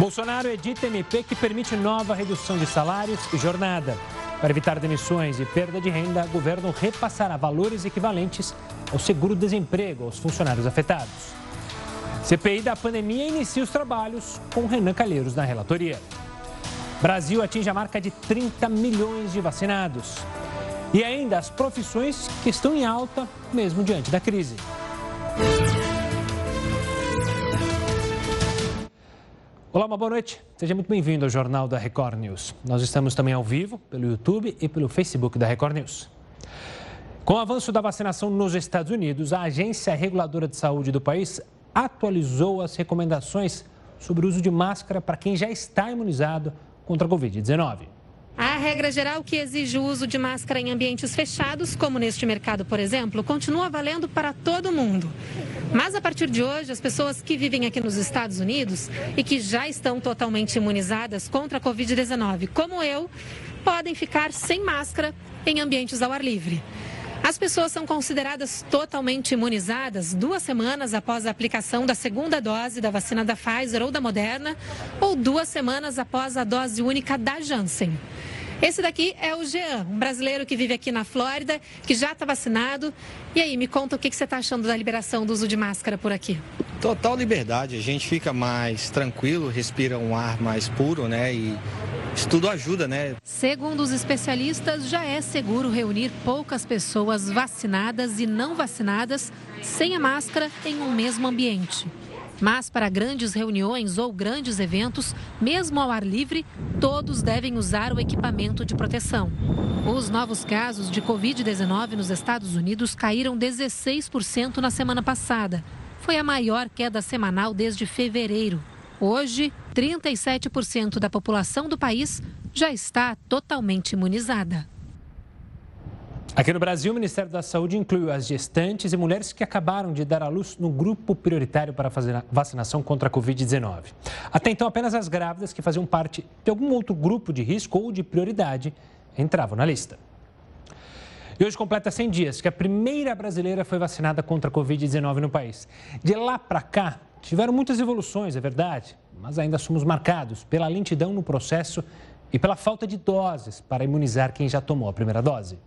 Bolsonaro edita MP que permite nova redução de salários e jornada. Para evitar demissões e perda de renda, o governo repassará valores equivalentes ao seguro-desemprego aos funcionários afetados. CPI da pandemia inicia os trabalhos com Renan Calheiros na relatoria. Brasil atinge a marca de 30 milhões de vacinados. E ainda as profissões que estão em alta mesmo diante da crise. Olá, uma boa noite. Seja muito bem-vindo ao Jornal da Record News. Nós estamos também ao vivo pelo YouTube e pelo Facebook da Record News. Com o avanço da vacinação nos Estados Unidos, a Agência Reguladora de Saúde do país atualizou as recomendações sobre o uso de máscara para quem já está imunizado contra a Covid-19. A regra geral que exige o uso de máscara em ambientes fechados, como neste mercado, por exemplo, continua valendo para todo mundo. Mas a partir de hoje, as pessoas que vivem aqui nos Estados Unidos e que já estão totalmente imunizadas contra a Covid-19, como eu, podem ficar sem máscara em ambientes ao ar livre. As pessoas são consideradas totalmente imunizadas duas semanas após a aplicação da segunda dose da vacina da Pfizer ou da Moderna, ou duas semanas após a dose única da Janssen. Esse daqui é o Jean, um brasileiro que vive aqui na Flórida, que já está vacinado. E aí, me conta o que, você está achando da liberação do uso de máscara por aqui. Total liberdade, a gente fica mais tranquilo, respira um ar mais puro, né? E isso tudo ajuda, né? Segundo os especialistas, já é seguro reunir poucas pessoas vacinadas e não vacinadas sem a máscara em um mesmo ambiente. Mas para grandes reuniões ou grandes eventos, mesmo ao ar livre, todos devem usar o equipamento de proteção. Os novos casos de Covid-19 nos Estados Unidos caíram 16% na semana passada. Foi a maior queda semanal desde fevereiro. Hoje, 37% da população do país já está totalmente imunizada. Aqui no Brasil, o Ministério da Saúde incluiu as gestantes e mulheres que acabaram de dar à luz no grupo prioritário para fazer vacinação contra a Covid-19. Até então, apenas as grávidas que faziam parte de algum outro grupo de risco ou de prioridade entravam na lista. E hoje completa 100 dias que a primeira brasileira foi vacinada contra a Covid-19 no país. De lá para cá, tiveram muitas evoluções, é verdade, mas ainda somos marcados pela lentidão no processo e pela falta de doses para imunizar quem já tomou a primeira dose.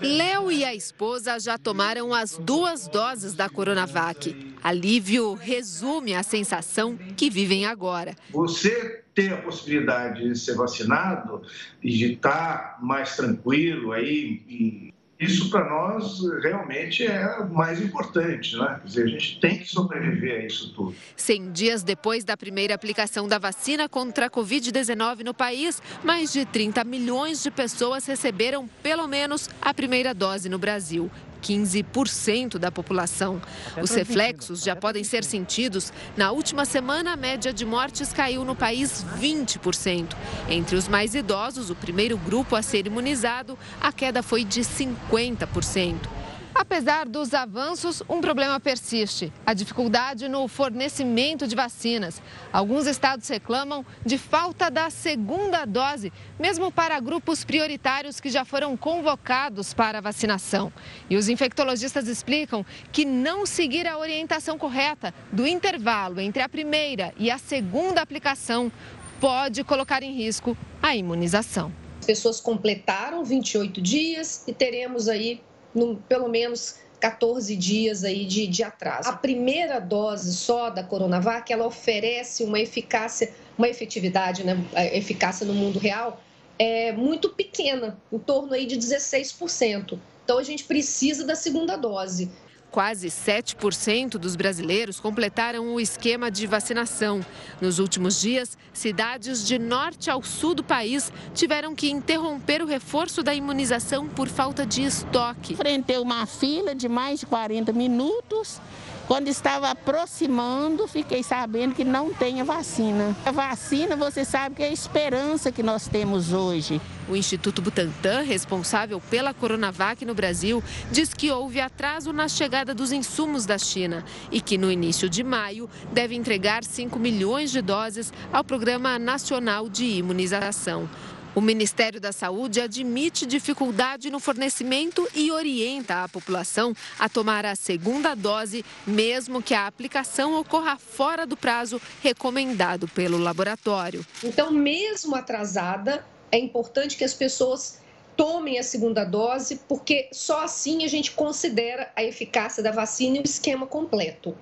Léo e a esposa já tomaram as duas doses da Coronavac. Alívio resume a sensação que vivem agora. Você ter a possibilidade de ser vacinado e de estar mais tranquilo aí e isso para nós realmente é o mais importante, né? Quer dizer, a gente tem que sobreviver a isso tudo. 100 dias depois da primeira aplicação da vacina contra a Covid-19 no país, mais de 30 milhões de pessoas receberam pelo menos a primeira dose no Brasil. 15% da população. Os reflexos já podem ser sentidos. Na última semana, a média de mortes caiu no país 20%. Entre os mais idosos, o primeiro grupo a ser imunizado, a queda foi de 50%. Apesar dos avanços, um problema persiste: a dificuldade no fornecimento de vacinas. Alguns estados reclamam de falta da segunda dose, mesmo para grupos prioritários que já foram convocados para a vacinação. E os infectologistas explicam que não seguir a orientação correta do intervalo entre a primeira e a segunda aplicação pode colocar em risco a imunização. As pessoas completaram 28 dias e teremos aí no, pelo menos 14 dias aí de, de atraso. A primeira dose só da Coronavac, ela oferece uma eficácia, uma efetividade, né, eficácia no mundo real é muito pequena, em torno aí de 16%. Então a gente precisa da segunda dose. Quase 7% dos brasileiros completaram o esquema de vacinação. Nos últimos dias, cidades de norte ao sul do país tiveram que interromper o reforço da imunização por falta de estoque. Enfrentei uma fila de mais de 40 minutos quando estava aproximando, fiquei sabendo que não tem a vacina. A vacina, você sabe que é a esperança que nós temos hoje. O Instituto Butantan, responsável pela Coronavac no Brasil, diz que houve atraso na chegada dos insumos da China e que no início de maio deve entregar 5 milhões de doses ao Programa Nacional de Imunização. O Ministério da Saúde admite dificuldade no fornecimento e orienta a população a tomar a segunda dose, mesmo que a aplicação ocorra fora do prazo recomendado pelo laboratório. Então, mesmo atrasada, é importante que as pessoas tomem a segunda dose, porque só assim a gente considera a eficácia da vacina e o esquema completo.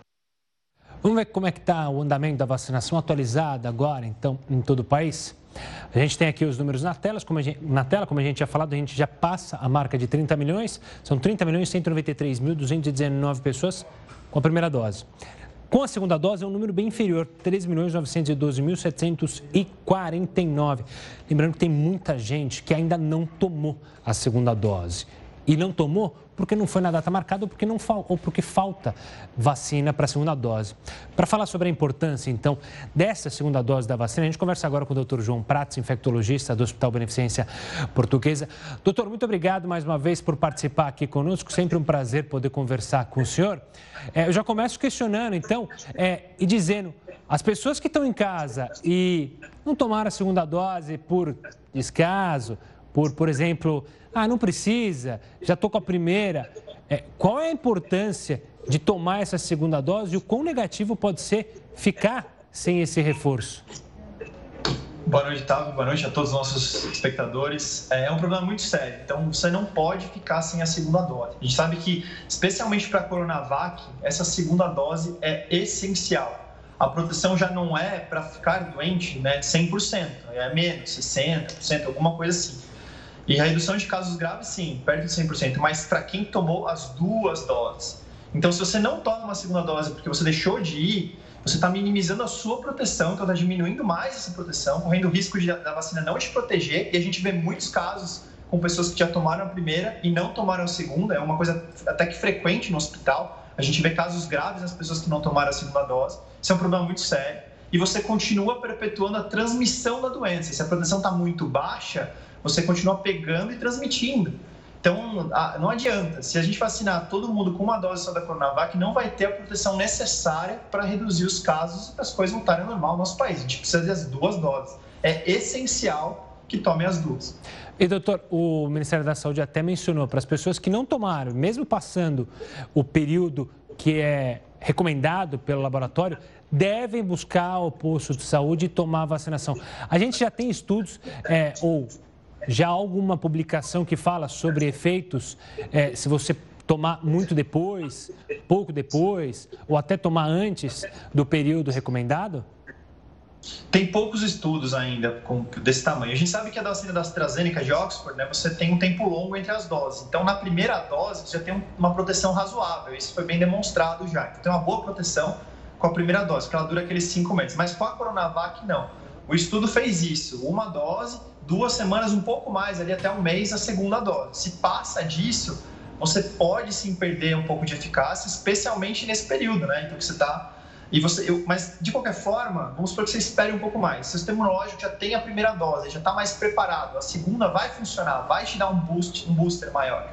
Vamos ver como é que está o andamento da vacinação atualizada agora, então, em todo o país? A gente tem aqui os números na tela, como a gente, na tela, como a gente já falado, a gente já passa a marca de 30 milhões, são 30 milhões 193 mil 219 pessoas com a primeira dose. Com a segunda dose é um número bem inferior, 13 milhões 912 mil 749. Lembrando que tem muita gente que ainda não tomou a segunda dose. E não tomou porque não foi na data marcada ou porque, não, ou porque falta vacina para a segunda dose. Para falar sobre a importância, então, dessa segunda dose da vacina, a gente conversa agora com o Dr. João Prats, infectologista do Hospital Beneficência Portuguesa. Doutor, muito obrigado mais uma vez por participar aqui conosco. Sempre um prazer poder conversar com o senhor. É, eu já começo questionando, então, é, e dizendo, as pessoas que estão em casa e não tomaram a segunda dose por descaso, por, por exemplo, ah, não precisa, já estou com a primeira. É, qual é a importância de tomar essa segunda dose e o quão negativo pode ser ficar sem esse reforço? Boa noite, Tavo. Boa noite a todos os nossos espectadores. É, é um problema muito sério, então você não pode ficar sem a segunda dose. A gente sabe que, especialmente para a Coronavac, essa segunda dose é essencial. A proteção já não é para ficar doente né, 100%, é menos, 60%, alguma coisa assim. E a redução de casos graves, sim, perto de 100%, mas para quem tomou as duas doses. Então, se você não toma uma segunda dose porque você deixou de ir, você está minimizando a sua proteção, então está diminuindo mais essa proteção, correndo o risco de, da vacina não te proteger. E a gente vê muitos casos com pessoas que já tomaram a primeira e não tomaram a segunda, é uma coisa até que frequente no hospital. A gente vê casos graves nas pessoas que não tomaram a segunda dose. Isso é um problema muito sério. E você continua perpetuando a transmissão da doença. Se a proteção está muito baixa, você continua pegando e transmitindo. Então, não adianta. Se a gente vacinar todo mundo com uma dose só da Coronavac, não vai ter a proteção necessária para reduzir os casos e as coisas voltarem ao normal no nosso país. A gente precisa das duas doses. É essencial que tomem as duas. E, doutor, o Ministério da Saúde até mencionou para as pessoas que não tomaram, mesmo passando o período que é recomendado pelo laboratório, devem buscar o posto de saúde e tomar a vacinação. A gente já tem estudos, é, ou já alguma publicação que fala sobre efeitos, é, se você tomar muito depois, pouco depois, ou até tomar antes do período recomendado? Tem poucos estudos ainda desse tamanho. A gente sabe que a vacina da AstraZeneca de Oxford, né, você tem um tempo longo entre as doses. Então, na primeira dose, você já tem uma proteção razoável. Isso foi bem demonstrado já. Então, tem uma boa proteção com a primeira dose, que ela dura aqueles cinco meses. Mas com a Coronavac, não. O estudo fez isso. Uma dose duas semanas, um pouco mais, ali até um mês, a segunda dose. Se passa disso, você pode sim perder um pouco de eficácia, especialmente nesse período, né? Então que você está. E você, eu, mas de qualquer forma, vamos supor que você espere um pouco mais. Seu sistema imunológico já tem a primeira dose, já está mais preparado. A segunda vai funcionar, vai te dar um boost, um booster maior.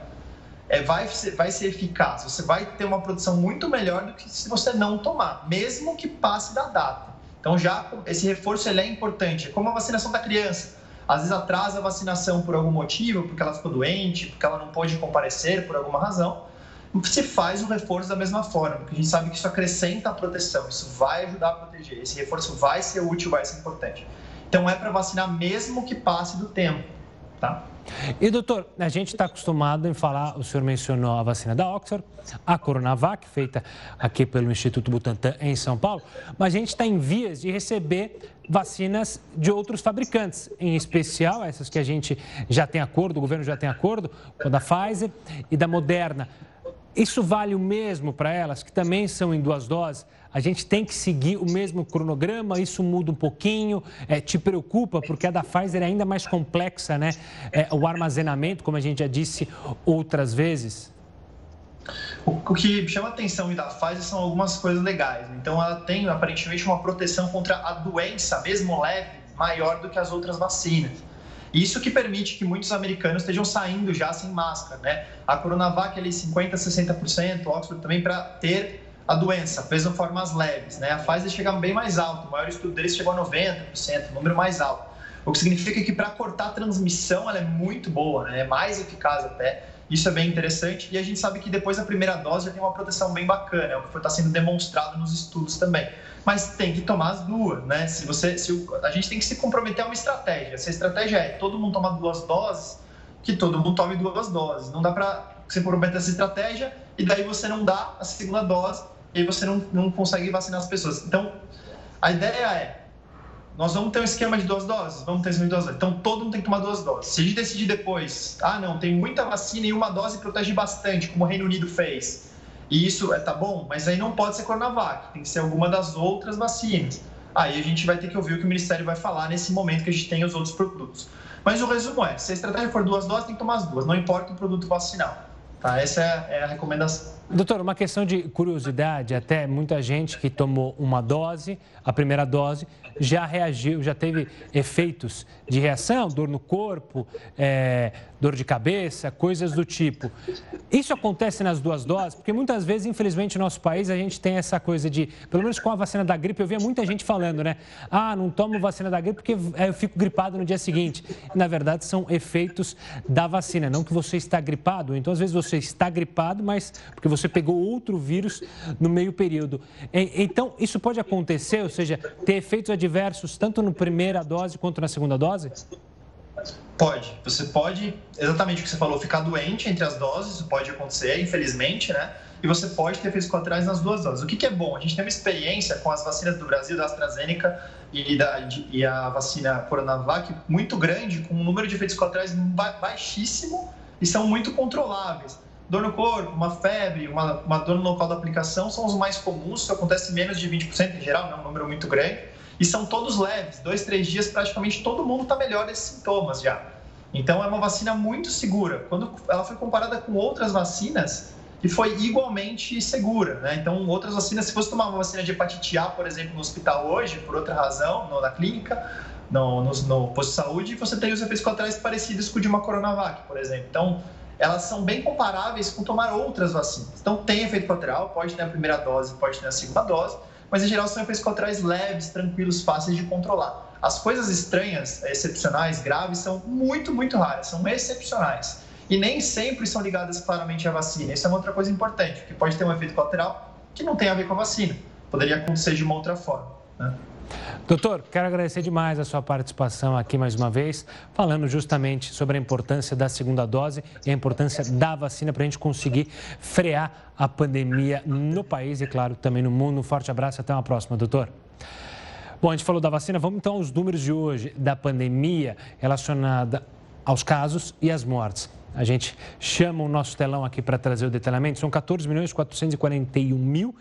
É, vai, ser, vai ser eficaz. Você vai ter uma produção muito melhor do que se você não tomar, mesmo que passe da data. Então já esse reforço ele é importante. É como a vacinação da criança às vezes atrasa a vacinação por algum motivo, porque ela ficou doente, porque ela não pôde comparecer por alguma razão, se faz o reforço da mesma forma, porque a gente sabe que isso acrescenta a proteção, isso vai ajudar a proteger, esse reforço vai ser útil, vai ser importante. Então é para vacinar mesmo que passe do tempo, tá? E doutor, a gente está acostumado em falar, o senhor mencionou a vacina da Oxford, a Coronavac, feita aqui pelo Instituto Butantan em São Paulo, mas a gente está em vias de receber vacinas de outros fabricantes, em especial essas que a gente já tem acordo, o governo já tem acordo, com a da Pfizer e da Moderna. Isso vale o mesmo para elas, que também são em duas doses? A gente tem que seguir o mesmo cronograma? Isso muda um pouquinho? É, te preocupa? Porque a da Pfizer é ainda mais complexa, né? É, o armazenamento, como a gente já disse outras vezes. O que chama atenção da Pfizer são algumas coisas legais. Então, ela tem aparentemente uma proteção contra a doença, mesmo leve, maior do que as outras vacinas. Isso que permite que muitos americanos estejam saindo já sem máscara, né? A Coronavac ali 50, 60%, Oxford também para ter a doença, mesmo formas leves, né? A Pfizer chega bem mais alto, o maior estudo deles chegou a 90%, número mais alto. o que significa que para cortar a transmissão ela é muito boa, né? é mais eficaz até. Isso é bem interessante e a gente sabe que depois da primeira dose já tem uma proteção bem bacana, é o que está sendo demonstrado nos estudos também. Mas tem que tomar as duas, né? Se você, se o, a gente tem que se comprometer a uma estratégia. Se a estratégia é todo mundo tomar duas doses, que todo mundo tome duas doses. Não dá para se comprometer essa estratégia e daí você não dá a segunda dose e aí você não, não consegue vacinar as pessoas. Então, a ideia é nós vamos ter um esquema de duas doses? Vamos ter um esquema de duas doses. Então, todo mundo tem que tomar duas doses. Se a gente decidir depois, ah, não, tem muita vacina e uma dose protege bastante, como o Reino Unido fez, e isso é, tá bom, mas aí não pode ser Coronavac, tem que ser alguma das outras vacinas. Aí a gente vai ter que ouvir o que o Ministério vai falar nesse momento que a gente tem os outros produtos. Mas o resumo é, se a estratégia for duas doses, tem que tomar as duas, não importa o produto vacinal. Tá? Essa é, é a recomendação. Doutor, uma questão de curiosidade, até muita gente que tomou uma dose, a primeira dose, já reagiu, já teve efeitos de reação, dor no corpo, é, dor de cabeça, coisas do tipo. Isso acontece nas duas doses? Porque muitas vezes, infelizmente, no nosso país, a gente tem essa coisa de, pelo menos com a vacina da gripe, eu via muita gente falando, né? Ah, não tomo vacina da gripe porque eu fico gripado no dia seguinte. Na verdade, são efeitos da vacina, não que você está gripado. Então, às vezes, você está gripado, mas porque você pegou outro vírus no meio período. Então, isso pode acontecer, ou seja, ter efeitos adversos tanto na primeira dose quanto na segunda dose? Pode. Você pode, exatamente o que você falou, ficar doente entre as doses, isso pode acontecer, infelizmente, né? E você pode ter efeitos colaterais nas duas doses. O que, que, é bom? A gente tem uma experiência com as vacinas do Brasil, da AstraZeneca e, da, e a vacina Coronavac muito grande, com um número de efeitos colaterais baixíssimo e são muito controláveis. Dor no corpo, uma febre, uma, uma dor no local da aplicação são os mais comuns, isso acontece menos de 20% em geral, não é um número muito grande. E são todos leves, dois, três dias, praticamente todo mundo está melhor desses sintomas já. Então é uma vacina muito segura. Quando ela foi comparada com outras vacinas, e foi igualmente segura, né? Então, outras vacinas, se fosse tomar uma vacina de hepatite A, por exemplo, no hospital hoje, por outra razão, no, na clínica, no, no, no, posto de saúde, você teria os efeitos colaterais parecidos com o de uma Coronavac, por exemplo. Então, elas são bem comparáveis com tomar outras vacinas. Então, tem efeito colateral, pode ter a primeira dose, pode ter a segunda dose, mas em geral são efeitos colaterais leves, tranquilos, fáceis de controlar. As coisas estranhas, excepcionais, graves, são muito, muito raras, são excepcionais. E nem sempre são ligadas claramente à vacina. Isso é uma outra coisa importante, que pode ter um efeito colateral que não tem a ver com a vacina. Poderia acontecer de uma outra forma. Né? Doutor, quero agradecer demais a sua participação aqui mais uma vez, falando justamente sobre a importância da segunda dose e a importância da vacina para a gente conseguir frear a pandemia no país e, claro, também no mundo. Um forte abraço e até uma próxima, doutor. Bom, a gente falou da vacina, vamos então aos números de hoje da pandemia relacionada aos casos e às mortes. A gente chama o nosso telão aqui para trazer o detalhamento. São 14 milhões 441 mil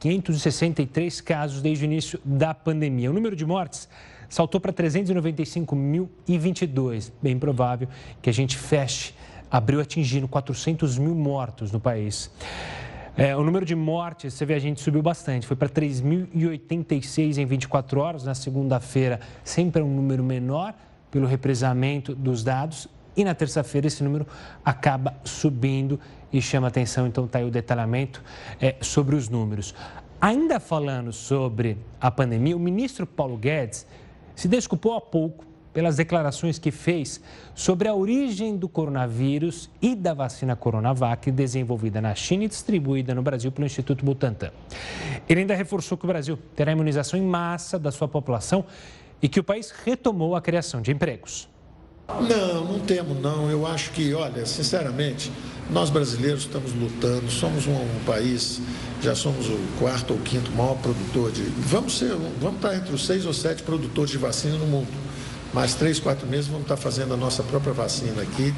563 casos desde o início da pandemia. O número de mortes saltou para 395.022. Bem provável que a gente feche abril atingindo 400 mil mortos no país. É, o número de mortes, você vê, a gente subiu bastante, foi para 3.086 em 24 horas. Na segunda-feira, sempre é um número menor pelo represamento dos dados. E na terça-feira, esse número acaba subindo e chama atenção, então está aí o detalhamento é, sobre os números. Ainda falando sobre a pandemia, o ministro Paulo Guedes se desculpou há pouco pelas declarações que fez sobre a origem do coronavírus e da vacina Coronavac desenvolvida na China e distribuída no Brasil pelo Instituto Butantan. Ele ainda reforçou que o Brasil terá imunização em massa da sua população e que o país retomou a criação de empregos. Não, não temos não. Eu acho que, olha, sinceramente, nós brasileiros estamos lutando, somos um, um, país, já somos o quarto ou quinto maior produtor de. Vamos ser, vamos estar entre os seis ou sete produtores de vacina no mundo. Mais três, quatro meses vamos estar fazendo a nossa própria vacina aqui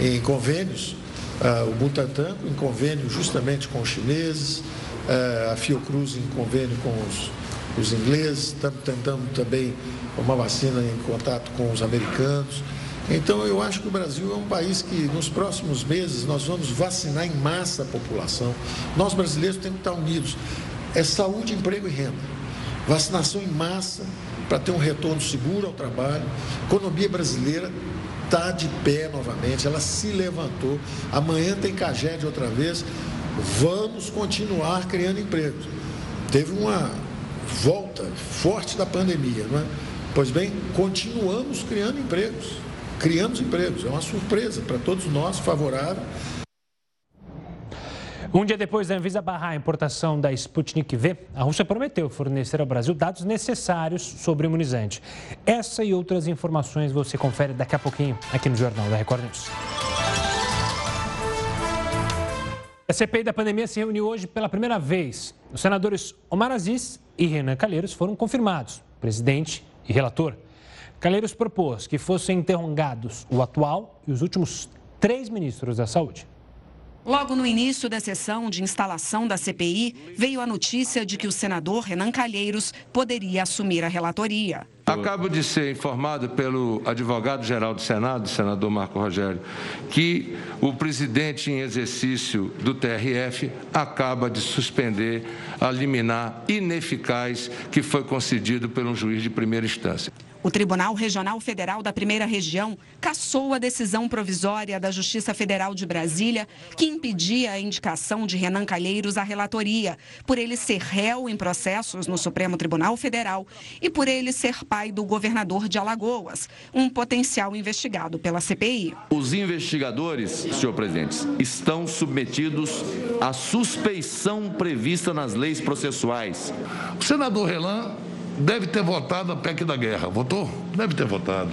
em convênios. Uh, o Butantan em convênio justamente com os chineses, uh, a Fiocruz em convênio com os, os ingleses, estamos tentando também uma vacina em contato com os americanos. Então, eu acho que o Brasil é um país que nos próximos meses nós vamos vacinar em massa a população. Nós brasileiros temos que estar unidos. É saúde, emprego e renda. Vacinação em massa para ter um retorno seguro ao trabalho. Economia brasileira está de pé novamente, ela se levantou. Amanhã tem Caged outra vez. Vamos continuar criando empregos. Teve uma volta forte da pandemia, não é? Pois bem, continuamos criando empregos. Criamos empregos. É uma surpresa para todos nós, favorável. Um dia depois da Anvisa barrar a importação da Sputnik V, a Rússia prometeu fornecer ao Brasil dados necessários sobre o imunizante. Essa e outras informações você confere daqui a pouquinho aqui no Jornal da Record News. A CPI da pandemia se reuniu hoje pela primeira vez. Os senadores Omar Aziz e Renan Calheiros foram confirmados, presidente e relator. Calheiros propôs que fossem interrogados o atual e os últimos três ministros da Saúde. Logo no início da sessão de instalação da CPI, veio a notícia de que o senador Renan Calheiros poderia assumir a relatoria. Acabo de ser informado pelo advogado-geral do Senado, senador Marco Rogério, que o presidente em exercício do TRF acaba de suspender a liminar ineficaz que foi concedido por um juiz de primeira instância. O Tribunal Regional Federal da Primeira Região cassou a decisão provisória da Justiça Federal de Brasília que impedia a indicação de Renan Calheiros à relatoria, por ele ser réu em processos no Supremo Tribunal Federal e por ele ser pai do governador de Alagoas, um potencial investigado pela CPI. Os investigadores, senhor presidente, estão submetidos à suspeição prevista nas leis processuais. O senador Renan deve ter votado a PEC da guerra. Votou? Deve ter votado.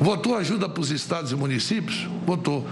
Votou ajuda para os estados e municípios? Votou.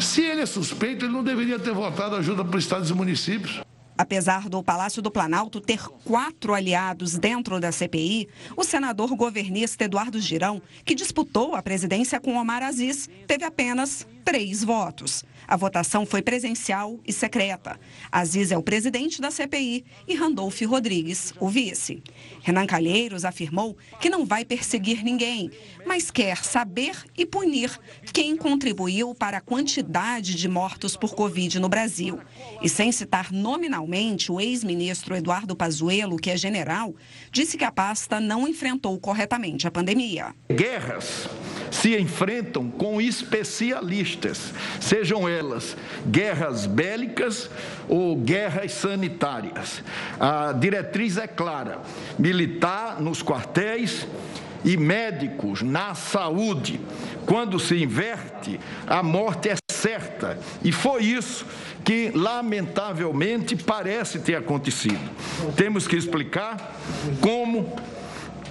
Se ele é suspeito, ele não deveria ter votado ajuda para os estados e municípios. Apesar do Palácio do Planalto ter quatro aliados dentro da CPI, o senador governista Eduardo Girão, que disputou a presidência com Omar Aziz, teve apenas três votos. A votação foi presencial e secreta. Aziz é o presidente da CPI e Randolph Rodrigues, o vice. Renan Calheiros afirmou que não vai perseguir ninguém, mas quer saber e punir quem contribuiu para a quantidade de mortos por Covid no Brasil. E sem citar nominalmente o ex-ministro Eduardo Pazuello, que é general, disse que a pasta não enfrentou corretamente a pandemia. Guerras se enfrentam com especialistas, sejam elas guerras bélicas ou guerras sanitárias. A diretriz é clara: militar nos quartéis e médicos na saúde. Quando se inverte, a morte é certa. E foi isso que, lamentavelmente, parece ter acontecido. Temos que explicar como,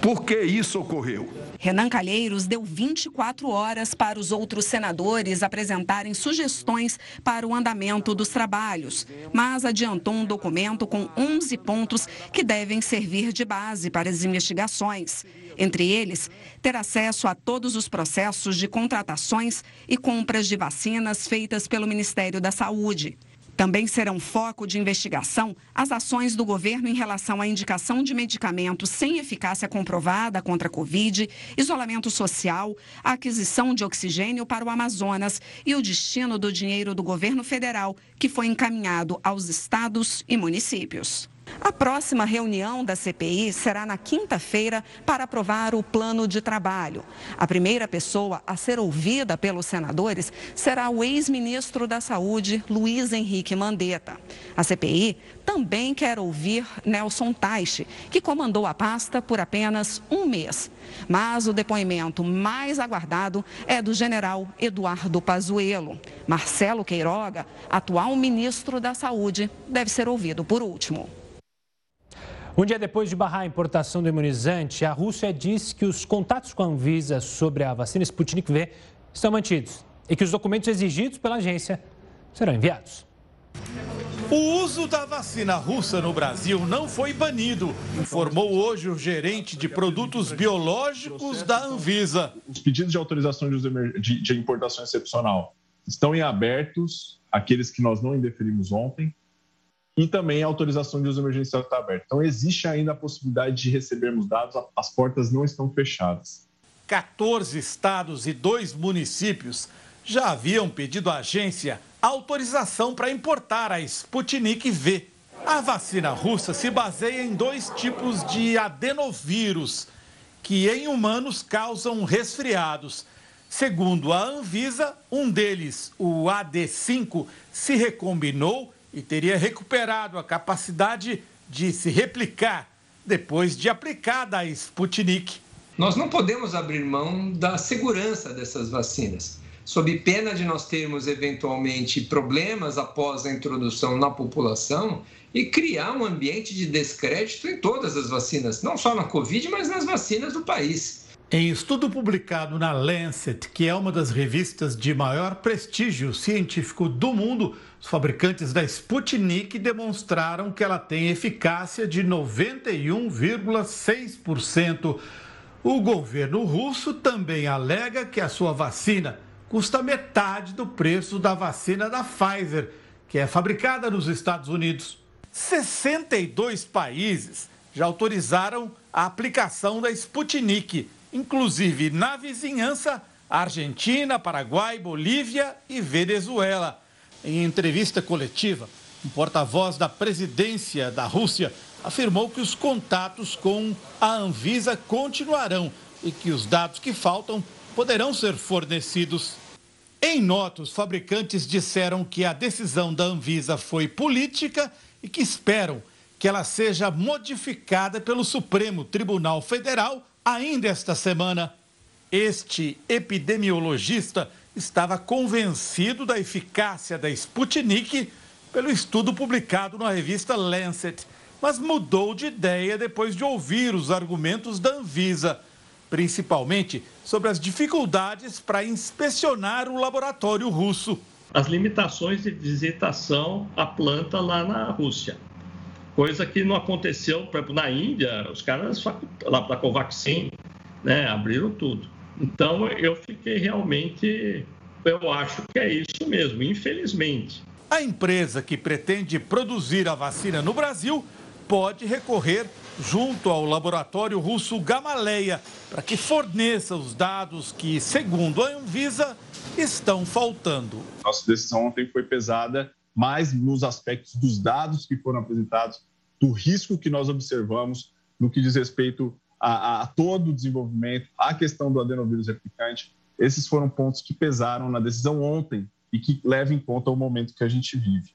por que isso ocorreu. Renan Calheiros deu 24 horas para os outros senadores apresentarem sugestões para o andamento dos trabalhos, mas adiantou um documento com 11 pontos que devem servir de base para as investigações. Entre eles, ter acesso a todos os processos de contratações e compras de vacinas feitas pelo Ministério da Saúde. Também serão foco de investigação as ações do governo em relação à indicação de medicamentos sem eficácia comprovada contra a Covid, isolamento social, a aquisição de oxigênio para o Amazonas e o destino do dinheiro do governo federal que foi encaminhado aos estados e municípios. A próxima reunião da CPI será na quinta-feira para aprovar o plano de trabalho. A primeira pessoa a ser ouvida pelos senadores será o ex-ministro da Saúde, Luiz Henrique Mandetta. A CPI também quer ouvir Nelson Taixe, que comandou a pasta por apenas um mês. Mas o depoimento mais aguardado é do general Eduardo Pazuello. Marcelo Queiroga, atual ministro da Saúde, deve ser ouvido por último. Um dia depois de barrar a importação do imunizante, a Rússia diz que os contatos com a Anvisa sobre a vacina Sputnik V estão mantidos e que os documentos exigidos pela agência serão enviados. O uso da vacina russa no Brasil não foi banido, informou hoje o gerente de produtos biológicos da Anvisa. Os pedidos de autorização de importação excepcional estão em abertos, aqueles que nós não indeferimos ontem, e também a autorização de uso emergencial está aberta. Então, existe ainda a possibilidade de recebermos dados, as portas não estão fechadas. 14 estados e dois municípios já haviam pedido à agência autorização para importar a Sputnik V. A vacina russa se baseia em dois tipos de adenovírus, que em humanos causam resfriados. Segundo a Anvisa, um deles, o AD5, se recombinou e teria recuperado a capacidade de se replicar depois de aplicada a Sputnik. nós não podemos abrir mão da segurança dessas vacinas. Sob pena de nós termos eventualmente problemas após a introdução na população e criar um ambiente de descrédito em todas as vacinas, não só na Covid, mas nas vacinas do país. Em estudo publicado na Lancet, que é uma das revistas de maior prestígio científico do mundo, os fabricantes da Sputnik demonstraram que ela tem eficácia de 91,6%. O governo russo também alega que a sua vacina custa metade do preço da vacina da Pfizer, que é fabricada nos Estados Unidos. 62 países já autorizaram a aplicação da Sputnik, inclusive na vizinhança Argentina, Paraguai, Bolívia e Venezuela. Em entrevista coletiva, um porta-voz da presidência da Rússia afirmou que os contatos com a Anvisa continuarão e que os dados que faltam poderão ser fornecidos. Em nota, os fabricantes disseram que a decisão da Anvisa foi política e que esperam que ela seja modificada pelo Supremo Tribunal Federal ainda esta semana. Este epidemiologista estava convencido da eficácia da Sputnik pelo estudo publicado na revista Lancet, mas mudou de ideia depois de ouvir os argumentos da Anvisa, principalmente sobre as dificuldades para inspecionar o laboratório russo. As limitações de visitação à planta lá na Rússia. Coisa que não aconteceu, por exemplo, na Índia, os caras lá para a Covaxin, né, abriram tudo. Então, eu fiquei realmente. Eu acho que é isso mesmo, infelizmente. A empresa que pretende produzir a vacina no Brasil pode recorrer junto ao laboratório russo Gamaleya para que forneça os dados que, segundo a Anvisa, estão faltando. Nossa decisão ontem foi pesada mais nos aspectos dos dados que foram apresentados, do risco que nós observamos no que diz respeito a, a, todo o desenvolvimento, a questão do adenovírus replicante. Esses foram pontos que pesaram na decisão ontem e que levam em conta o momento que a gente vive.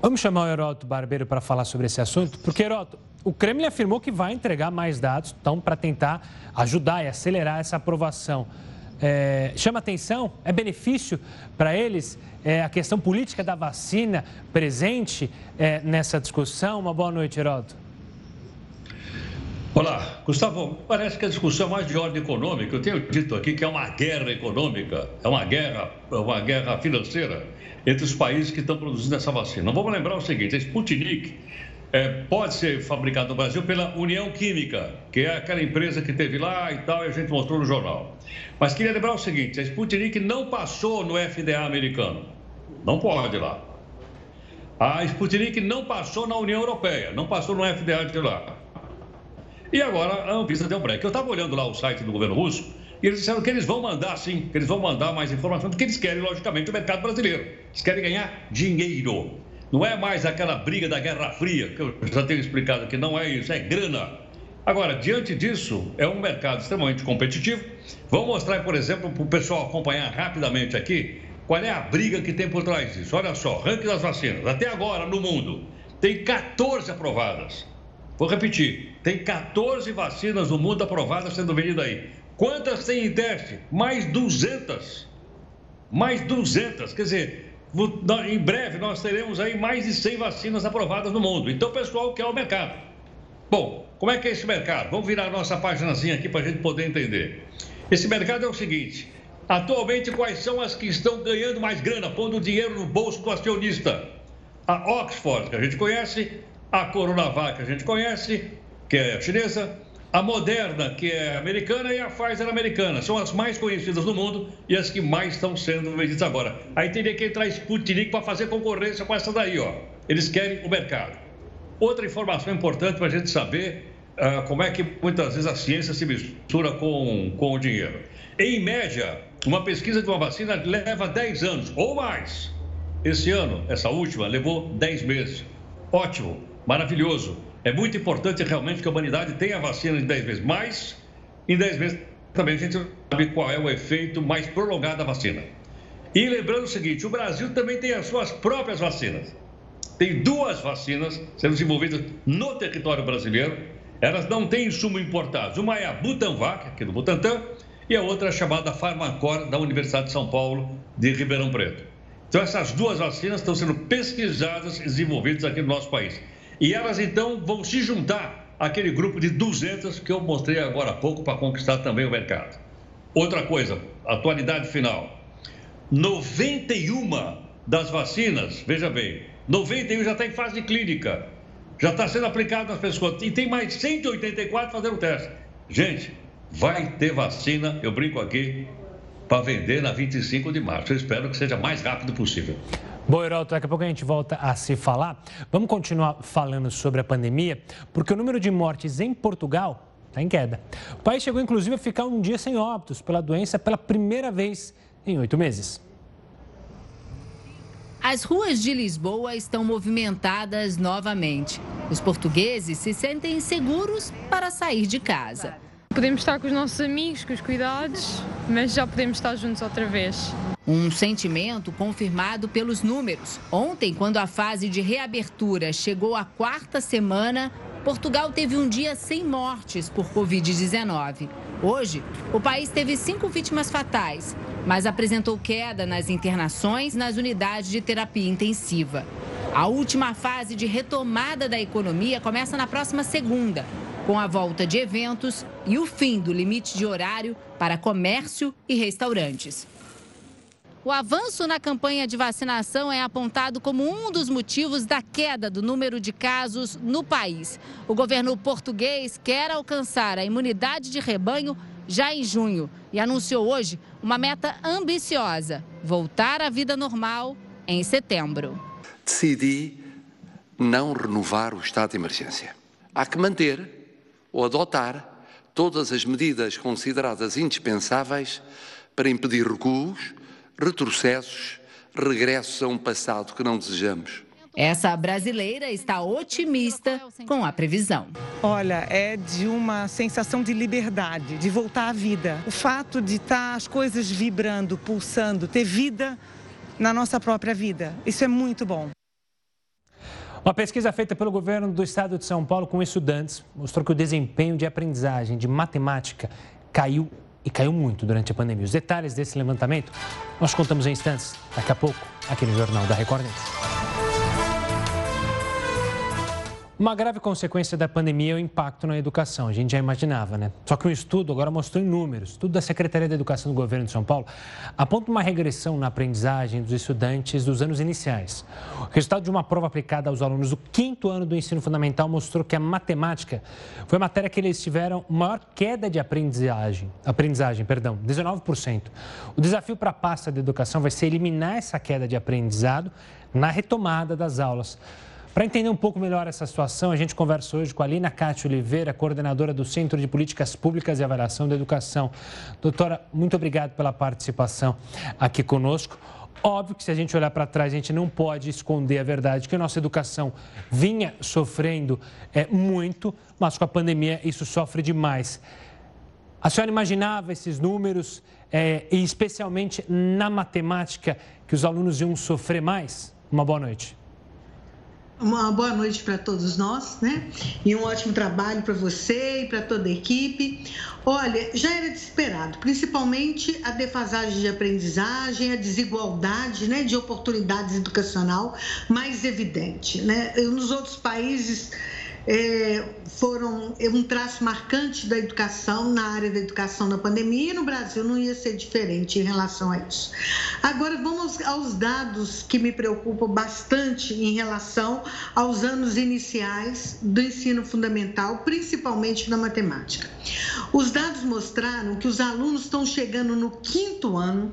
Vamos chamar o Heroto Barbeiro para falar sobre esse assunto, porque, Heroto, o Kremlin afirmou que vai entregar mais dados, então, para tentar ajudar e acelerar essa aprovação. É, chama atenção, é benefício para eles é, a questão política da vacina presente é, nessa discussão? Uma boa noite, Heroto. Olá, Gustavo, parece que a discussão é mais de ordem econômica. Eu tenho dito aqui que é uma guerra econômica, é uma guerra, é uma guerra financeira entre os países que estão produzindo essa vacina. Vamos lembrar o seguinte: a Sputnik é, pode ser fabricada no Brasil pela União Química, que é aquela empresa que teve lá e tal, e a gente mostrou no jornal. Mas queria lembrar o seguinte: a Sputnik não passou no FDA americano. Não pode lá. A Sputnik não passou na União Europeia, não passou no FDA de lá. E agora a Anvisa deu break. Eu estava olhando lá o site do governo russo e eles disseram que eles vão mandar, sim, que eles vão mandar mais informações, porque eles querem, logicamente, o mercado brasileiro. Eles querem ganhar dinheiro. Não é mais aquela briga da Guerra Fria, que eu já tenho explicado que não é isso, é grana. Agora, diante disso, é um mercado extremamente competitivo. Vamos mostrar, por exemplo, para o pessoal acompanhar rapidamente aqui qual é a briga que tem por trás disso. Olha só, ranking das vacinas. Até agora, no mundo, tem 14 aprovadas. Vou repetir: tem 14 vacinas no mundo aprovadas sendo vendidas aí. Quantas tem em teste? Mais 200. Mais 200. Quer dizer, em breve nós teremos aí mais de 100 vacinas aprovadas no mundo. Então o pessoal quer o mercado. Bom, como é que é esse mercado? Vamos virar a nossa páginazinha aqui para a gente poder entender. Esse mercado é o seguinte: atualmente, quais são as que estão ganhando mais grana, pondo dinheiro no bolso do acionista? A Oxford, que a gente conhece, a Coronavac, que a gente conhece, que é chinesa, a Moderna, que é americana, e a Pfizer americana. São as mais conhecidas no mundo e as que mais estão sendo vendidas agora. Aí teria que entrar Sputnik para fazer concorrência com essa daí, ó. Eles querem o mercado. Outra informação importante para a gente saber uh, como é que muitas vezes a ciência se mistura com, com o dinheiro. Em média, uma pesquisa de uma vacina leva 10 anos ou mais. Esse ano, essa última, levou 10 meses. Ótimo, maravilhoso. É muito importante realmente que a humanidade tenha a vacina em 10 vezes. Mas, em 10 vezes, também a gente sabe qual é o efeito mais prolongado da vacina. E lembrando o seguinte: o Brasil também tem as suas próprias vacinas. Tem duas vacinas sendo desenvolvidas no território brasileiro Elas não têm insumo importado. Uma é a Butanvac, aqui do Butantan, e a outra é chamada Farmacor, da Universidade de São Paulo, de Ribeirão Preto. Então, essas duas vacinas estão sendo pesquisadas e desenvolvidas aqui no nosso país. E elas, então, vão se juntar àquele grupo de 200 que eu mostrei agora há pouco para conquistar também o mercado. Outra coisa, atualidade final. 91 das vacinas, veja bem, 91 já está em fase clínica, já está sendo aplicado nas pessoas e tem mais 184 fazendo teste. Gente, vai ter vacina, eu brinco aqui, para vender na 25 de março. Eu espero que seja mais rápido possível. Bom, Heroto, daqui a pouco a gente volta a se falar. Vamos continuar falando sobre a pandemia, porque o número de mortes em Portugal está em queda. O país chegou, inclusive, a ficar um dia sem óbitos pela doença pela primeira vez em oito meses. As ruas de Lisboa estão movimentadas novamente. Os portugueses se sentem seguros para sair de casa. Podemos estar com os nossos amigos, com os cuidados, mas já podemos estar juntos outra vez. Um sentimento confirmado pelos números. Ontem, quando a fase de reabertura chegou à quarta semana, Portugal teve um dia sem mortes por Covid-19. Hoje, o país teve cinco vítimas fatais, mas apresentou queda nas internações nas unidades de terapia intensiva. A última fase de retomada da economia começa na próxima segunda, com a volta de eventos e o fim do limite de horário para comércio e restaurantes. O avanço na campanha de vacinação é apontado como um dos motivos da queda do número de casos no país. O governo português quer alcançar a imunidade de rebanho já em junho e anunciou hoje uma meta ambiciosa: voltar à vida normal em setembro. Decidi não renovar o estado de emergência. Há que manter ou adotar todas as medidas consideradas indispensáveis para impedir recuos, retrocessos, regressos a um passado que não desejamos. Essa brasileira está otimista com a previsão. Olha, é de uma sensação de liberdade, de voltar à vida. O fato de estar tá as coisas vibrando, pulsando, ter vida na nossa própria vida. Isso é muito bom. Uma pesquisa feita pelo governo do estado de São Paulo com estudantes mostrou que o desempenho de aprendizagem de matemática caiu e caiu muito durante a pandemia. Os detalhes desse levantamento nós contamos em instantes, daqui a pouco, aqui no Jornal da Record News. Uma grave consequência da pandemia é o impacto na educação. A gente já imaginava, né? Só que um estudo agora mostrou em números. Estudo da Secretaria da Educação do Governo de São Paulo aponta uma regressão na aprendizagem dos estudantes dos anos iniciais. O resultado de uma prova aplicada aos alunos do quinto ano do ensino fundamental mostrou que a matemática foi a matéria que eles tiveram maior queda de aprendizagem. Aprendizagem, perdão, 19%. O desafio para a pasta de educação vai ser eliminar essa queda de aprendizado na retomada das aulas. Para entender um pouco melhor essa situação, a gente conversa hoje com a Lina Cátia Oliveira, coordenadora do Centro de Políticas Públicas e Avaliação da Educação. Doutora, muito obrigado pela participação aqui conosco. Óbvio que se a gente olhar para trás, a gente não pode esconder a verdade que a nossa educação vinha sofrendo é, muito, mas com a pandemia isso sofre demais. A senhora imaginava esses números, é, e especialmente na matemática, que os alunos iam sofrer mais? Uma boa noite. Uma boa noite para todos nós, né? E um ótimo trabalho para você e para toda a equipe. Olha, já era desesperado, principalmente a defasagem de aprendizagem, a desigualdade né, de oportunidades educacional mais evidente. Né? Nos outros países é, foram um traço marcante da educação, na área da educação na pandemia, e no Brasil não ia ser diferente em relação a isso. Agora vamos aos dados que me preocupam bastante em relação aos anos iniciais do ensino fundamental, principalmente na matemática. Os dados mostraram que os alunos estão chegando no quinto ano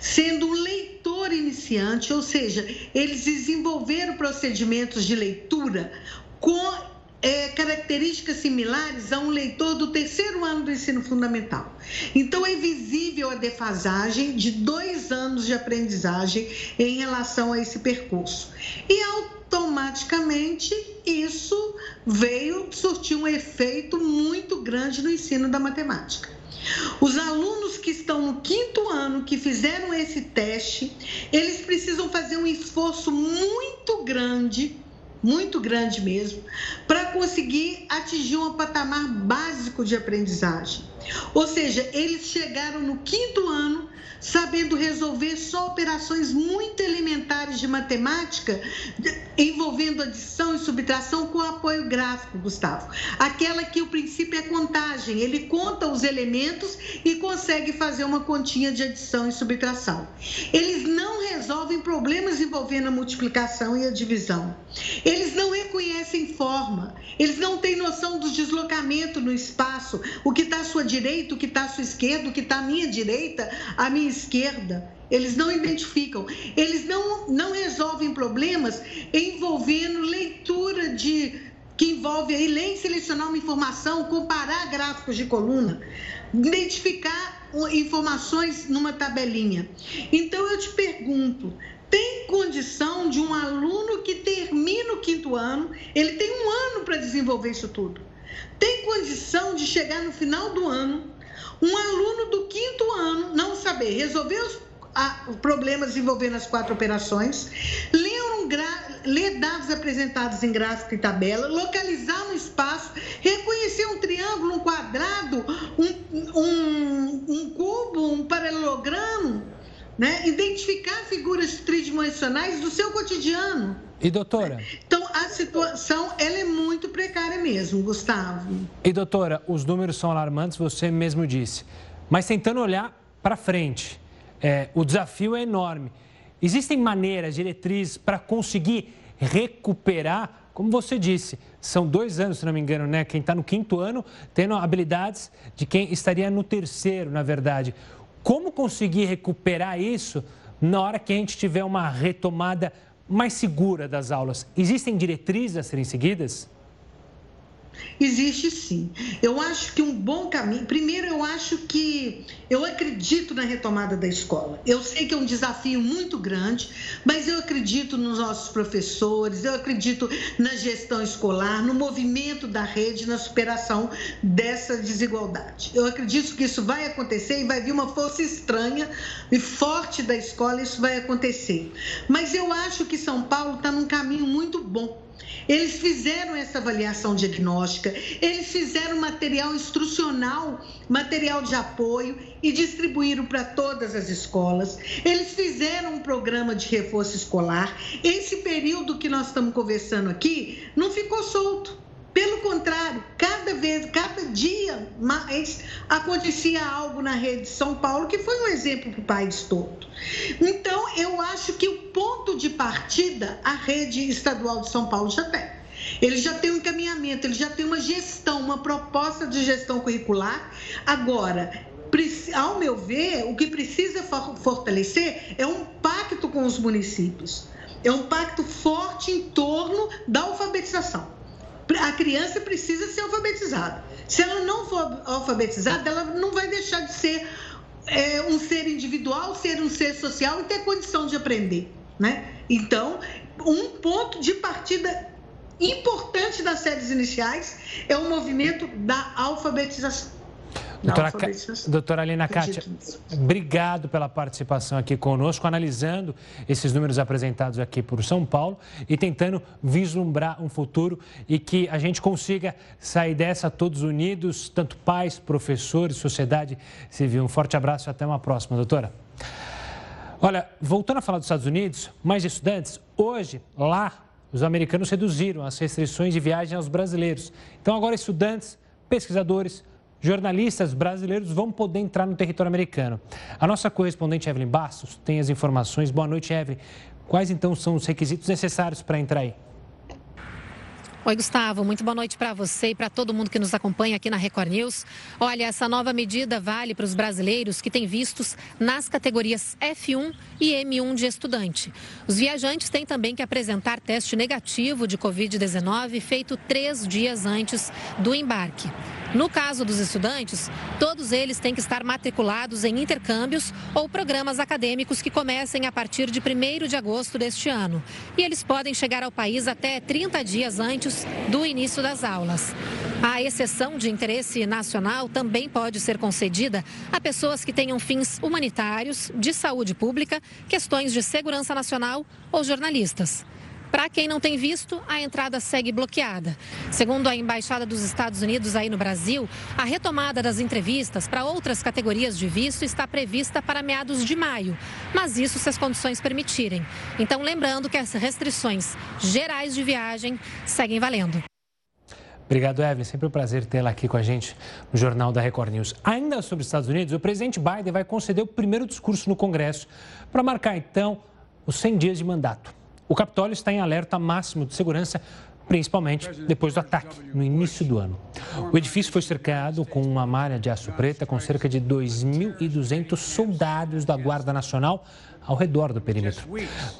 sendo um leitor iniciante, ou seja, eles desenvolveram procedimentos de leitura com é, características similares a um leitor do terceiro ano do ensino fundamental. Então, é visível a defasagem de dois anos de aprendizagem em relação a esse percurso. E automaticamente isso veio surtir um efeito muito grande no ensino da matemática. Os alunos que estão no quinto ano, que fizeram esse teste, eles precisam fazer um esforço muito grande muito grande mesmo, para conseguir atingir um patamar básico de aprendizagem. Ou seja, eles chegaram no quinto ano sabendo resolver só operações muito elementares de matemática, envolvendo adição e subtração com apoio gráfico, Gustavo. Aquela que o princípio é contagem, ele conta os elementos e consegue fazer uma continha de adição e subtração. Eles não resolvem problemas envolvendo a multiplicação e a divisão. Eles não reconhecem forma, eles não têm noção do deslocamento no espaço, o que está à sua direita, o que está à sua esquerda, o que está à minha direita, à minha esquerda. Eles não identificam, eles não, não resolvem problemas envolvendo leitura de que envolve aí ler e selecionar uma informação, comparar gráficos de coluna, identificar informações numa tabelinha. Então eu te pergunto, tem condição de um aluno que termina o quinto ano, ele tem um ano para desenvolver isso tudo. Tem condição de chegar no final do ano, um aluno do quinto ano não saber resolver os problemas envolvendo as quatro operações, ler, um ler dados apresentados em gráfico e tabela, localizar no espaço, reconhecer um triângulo, um quadrado, um, um, um cubo, um paralelogramo, né? identificar figuras tridimensionais do seu cotidiano. E doutora? Então a situação ela é muito precária mesmo, Gustavo. E doutora, os números são alarmantes, você mesmo disse. Mas tentando olhar para frente, é, o desafio é enorme. Existem maneiras, diretrizes para conseguir recuperar, como você disse, são dois anos, se não me engano, né? Quem está no quinto ano tendo habilidades de quem estaria no terceiro, na verdade. Como conseguir recuperar isso na hora que a gente tiver uma retomada mais segura das aulas? Existem diretrizes a serem seguidas? Existe sim. Eu acho que um bom caminho. Primeiro, eu acho que eu acredito na retomada da escola. Eu sei que é um desafio muito grande, mas eu acredito nos nossos professores, eu acredito na gestão escolar, no movimento da rede, na superação dessa desigualdade. Eu acredito que isso vai acontecer e vai vir uma força estranha e forte da escola, isso vai acontecer. Mas eu acho que São Paulo está num caminho muito bom eles fizeram essa avaliação diagnóstica, eles fizeram material instrucional, material de apoio e distribuíram para todas as escolas. Eles fizeram um programa de reforço escolar. Esse período que nós estamos conversando aqui não ficou solto. Pelo contrário, cada vez, cada dia mais acontecia algo na rede de São Paulo que foi um exemplo para o país todo. Então, eu acho que o ponto de partida a rede estadual de São Paulo já tem. Ele já tem um encaminhamento, ele já tem uma gestão, uma proposta de gestão curricular. Agora, ao meu ver, o que precisa fortalecer é um pacto com os municípios. É um pacto forte em torno da alfabetização a criança precisa ser alfabetizada. Se ela não for alfabetizada, ela não vai deixar de ser é, um ser individual, ser um ser social e ter condição de aprender. Né? Então, um ponto de partida importante das séries iniciais é o movimento da alfabetização. Doutora, doutora Alina Kátia, obrigado pela participação aqui conosco, analisando esses números apresentados aqui por São Paulo e tentando vislumbrar um futuro e que a gente consiga sair dessa todos unidos, tanto pais, professores, sociedade civil. Um forte abraço e até uma próxima, doutora. Olha, voltando a falar dos Estados Unidos, mais estudantes, hoje lá os americanos reduziram as restrições de viagem aos brasileiros. Então agora estudantes, pesquisadores, jornalistas brasileiros vão poder entrar no território americano. A nossa correspondente Evelyn Bastos tem as informações. Boa noite, Evelyn. Quais então são os requisitos necessários para entrar aí? Oi, Gustavo. Muito boa noite para você e para todo mundo que nos acompanha aqui na Record News. Olha, essa nova medida vale para os brasileiros que têm vistos nas categorias F1 e M1 de estudante. Os viajantes têm também que apresentar teste negativo de Covid-19 feito três dias antes do embarque. No caso dos estudantes, todos eles têm que estar matriculados em intercâmbios ou programas acadêmicos que comecem a partir de 1 de agosto deste ano. E eles podem chegar ao país até 30 dias antes do início das aulas. A exceção de interesse nacional também pode ser concedida a pessoas que tenham fins humanitários, de saúde pública, questões de segurança nacional ou jornalistas. Para quem não tem visto, a entrada segue bloqueada. Segundo a Embaixada dos Estados Unidos aí no Brasil, a retomada das entrevistas para outras categorias de visto está prevista para meados de maio, mas isso se as condições permitirem. Então, lembrando que as restrições gerais de viagem seguem valendo. Obrigado, Evelyn. Sempre um prazer tê-la aqui com a gente no Jornal da Record News. Ainda sobre os Estados Unidos, o presidente Biden vai conceder o primeiro discurso no Congresso para marcar, então, os 100 dias de mandato. O Capitólio está em alerta máximo de segurança, principalmente depois do ataque no início do ano. O edifício foi cercado com uma malha de aço preta com cerca de 2.200 soldados da Guarda Nacional ao redor do perímetro.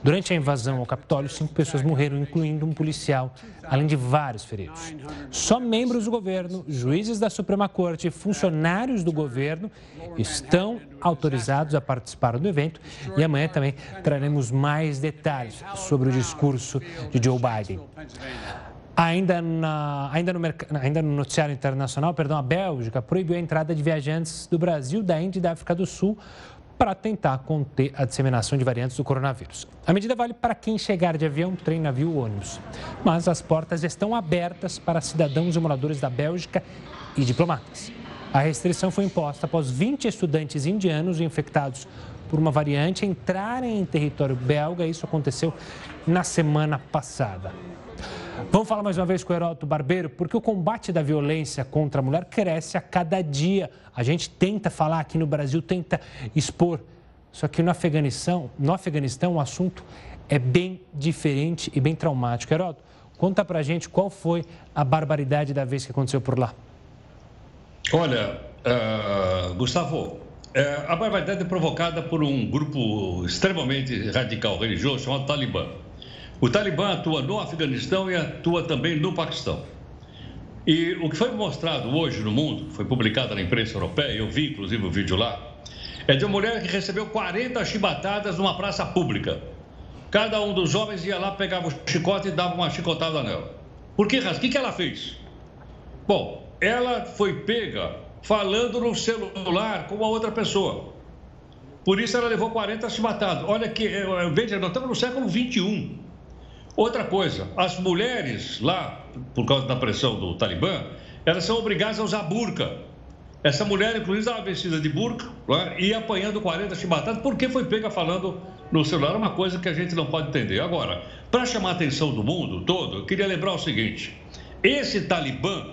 Durante a invasão ao Capitólio, cinco pessoas morreram, incluindo um policial, além de vários feridos. Só membros do governo, juízes da Suprema Corte e funcionários do governo estão autorizados a participar do evento e amanhã também traremos mais detalhes sobre o discurso de Joe Biden. Ainda, na, ainda, no, ainda no noticiário internacional, perdão, a Bélgica proibiu a entrada de viajantes do Brasil, da Índia e da África do Sul para tentar conter a disseminação de variantes do coronavírus. A medida vale para quem chegar de avião, trem, navio ou ônibus. Mas as portas estão abertas para cidadãos e moradores da Bélgica e diplomatas. A restrição foi imposta após 20 estudantes indianos infectados por uma variante entrarem em território belga. Isso aconteceu na semana passada. Vamos falar mais uma vez com o Heródoto Barbeiro, porque o combate da violência contra a mulher cresce a cada dia. A gente tenta falar aqui no Brasil, tenta expor. Só que no Afeganistão, no Afeganistão o assunto é bem diferente e bem traumático. Heródoto, conta pra gente qual foi a barbaridade da vez que aconteceu por lá. Olha, uh, Gustavo, uh, a barbaridade é provocada por um grupo extremamente radical religioso chamado Talibã. O Talibã atua no Afeganistão e atua também no Paquistão. E o que foi mostrado hoje no mundo, foi publicado na imprensa europeia, eu vi inclusive o vídeo lá, é de uma mulher que recebeu 40 chibatadas numa praça pública. Cada um dos homens ia lá, pegava o chicote e dava uma chicotada nela. Por que? O que ela fez? Bom, ela foi pega falando no celular com uma outra pessoa. Por isso ela levou 40 chibatadas. Olha que, veja, nós estamos no século 21. Outra coisa, as mulheres lá, por causa da pressão do Talibã, elas são obrigadas a usar burca. Essa mulher, inclusive, estava vestida de burca lá, e apanhando 40 chibatadas, porque foi pega falando no celular, uma coisa que a gente não pode entender. Agora, para chamar a atenção do mundo todo, eu queria lembrar o seguinte: esse Talibã,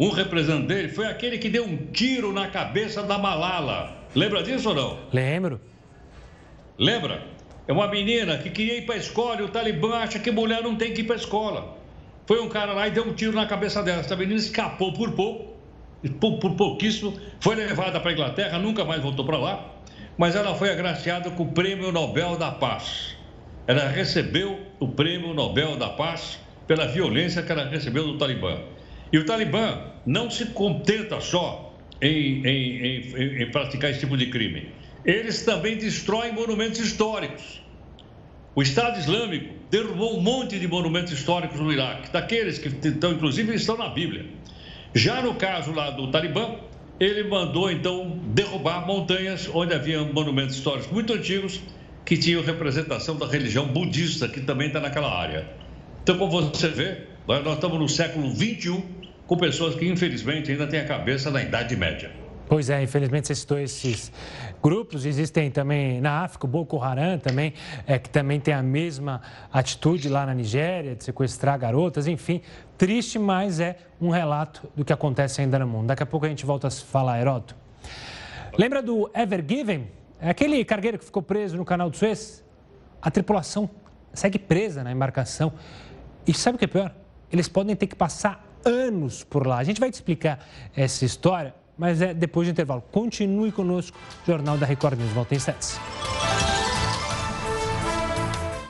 um representante dele, foi aquele que deu um tiro na cabeça da Malala. Lembra disso ou não? Lembro. Lembra? É uma menina que queria ir para a escola e o Talibã acha que mulher não tem que ir para a escola. Foi um cara lá e deu um tiro na cabeça dela. Essa menina escapou por pouco, por, por pouquíssimo, foi levada para a Inglaterra, nunca mais voltou para lá, mas ela foi agraciada com o Prêmio Nobel da Paz. Ela recebeu o Prêmio Nobel da Paz pela violência que ela recebeu do Talibã. E o Talibã não se contenta só em, em, em, em praticar esse tipo de crime eles também destroem monumentos históricos. O Estado Islâmico derrubou um monte de monumentos históricos no Iraque, daqueles que estão, inclusive, estão na Bíblia. Já no caso lá do Talibã, ele mandou então derrubar montanhas onde havia monumentos históricos muito antigos que tinham representação da religião budista, que também está naquela área. Então, como você vê, nós estamos no século XXI com pessoas que, infelizmente, ainda têm a cabeça na Idade Média. Pois é, infelizmente você citou esses grupos, existem também na África, o Boko Haram também, é, que também tem a mesma atitude lá na Nigéria, de sequestrar garotas, enfim, triste, mas é um relato do que acontece ainda no mundo. Daqui a pouco a gente volta a falar, Heroto. Lembra do Ever Given? É aquele cargueiro que ficou preso no canal do Suez? A tripulação segue presa na embarcação. E sabe o que é pior? Eles podem ter que passar anos por lá. A gente vai te explicar essa história mas é depois do intervalo. Continue conosco, Jornal da Record News. Volta em instantes.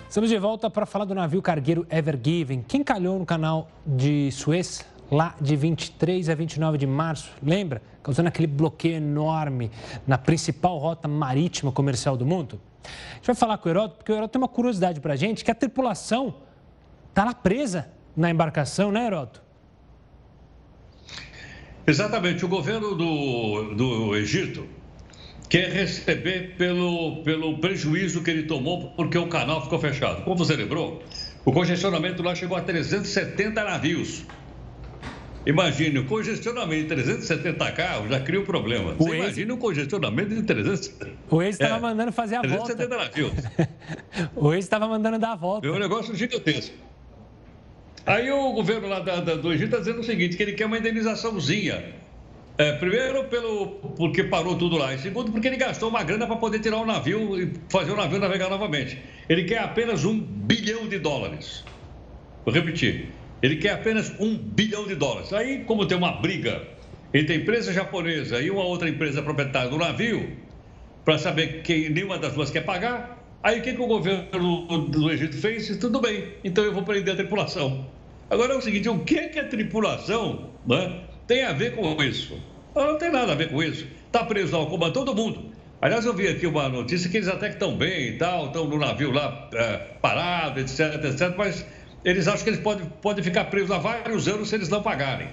Estamos de volta para falar do navio cargueiro Ever Given. Quem calhou no canal de Suez lá de 23 a 29 de março, lembra? Causando aquele bloqueio enorme na principal rota marítima comercial do mundo? A gente vai falar com o Heródoto, porque o Heródoto tem uma curiosidade para a gente, que a tripulação está lá presa na embarcação, né, Heródoto? Exatamente. O governo do, do Egito quer receber pelo, pelo prejuízo que ele tomou porque o canal ficou fechado. Como você lembrou, o congestionamento lá chegou a 370 navios. Imagine, o congestionamento de 370 carros já cria um problema. Você ex... imagina o congestionamento de 370. O ex estava é, mandando fazer a 370 volta. 370 navios. o ex estava mandando dar a volta. É um negócio gigantesco. Aí o governo lá da, da, do Egito está dizendo o seguinte, que ele quer uma indenizaçãozinha. É, primeiro, pelo, porque parou tudo lá. E segundo, porque ele gastou uma grana para poder tirar o navio e fazer o navio navegar novamente. Ele quer apenas um bilhão de dólares. Vou repetir. Ele quer apenas um bilhão de dólares. Aí, como tem uma briga entre a empresa japonesa e uma outra empresa proprietária do navio, para saber quem nenhuma das duas quer pagar, aí o que, que o governo do Egito fez? Tudo bem, então eu vou prender a tripulação. Agora é o seguinte, o que, que a tripulação né, tem a ver com isso? Não tem nada a ver com isso. Está preso ao comando todo mundo. Aliás, eu vi aqui uma notícia que eles até que estão bem e tal, estão no navio lá é, parado, etc, etc, mas eles acham que eles podem, podem ficar presos há vários anos se eles não pagarem.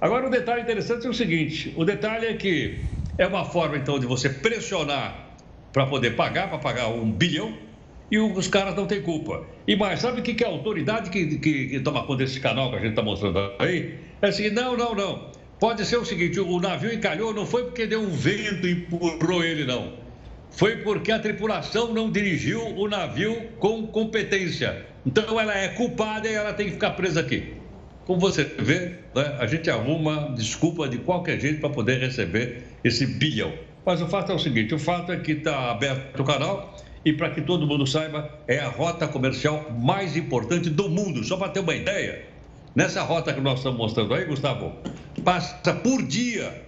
Agora, o um detalhe interessante é o seguinte: o detalhe é que é uma forma, então, de você pressionar para poder pagar, para pagar um bilhão, e os caras não têm culpa. E mais, sabe o que, que a autoridade que, que, que toma conta desse canal que a gente está mostrando aí? É assim, não, não, não. Pode ser o seguinte, o navio encalhou, não foi porque deu um vento e empurrou ele, não. Foi porque a tripulação não dirigiu o navio com competência. Então ela é culpada e ela tem que ficar presa aqui. Como você vê, né, a gente arruma desculpa de qualquer jeito para poder receber esse bilhão. Mas o fato é o seguinte: o fato é que está aberto o canal e para que todo mundo saiba, é a rota comercial mais importante do mundo. Só para ter uma ideia, nessa rota que nós estamos mostrando aí, Gustavo, passa por dia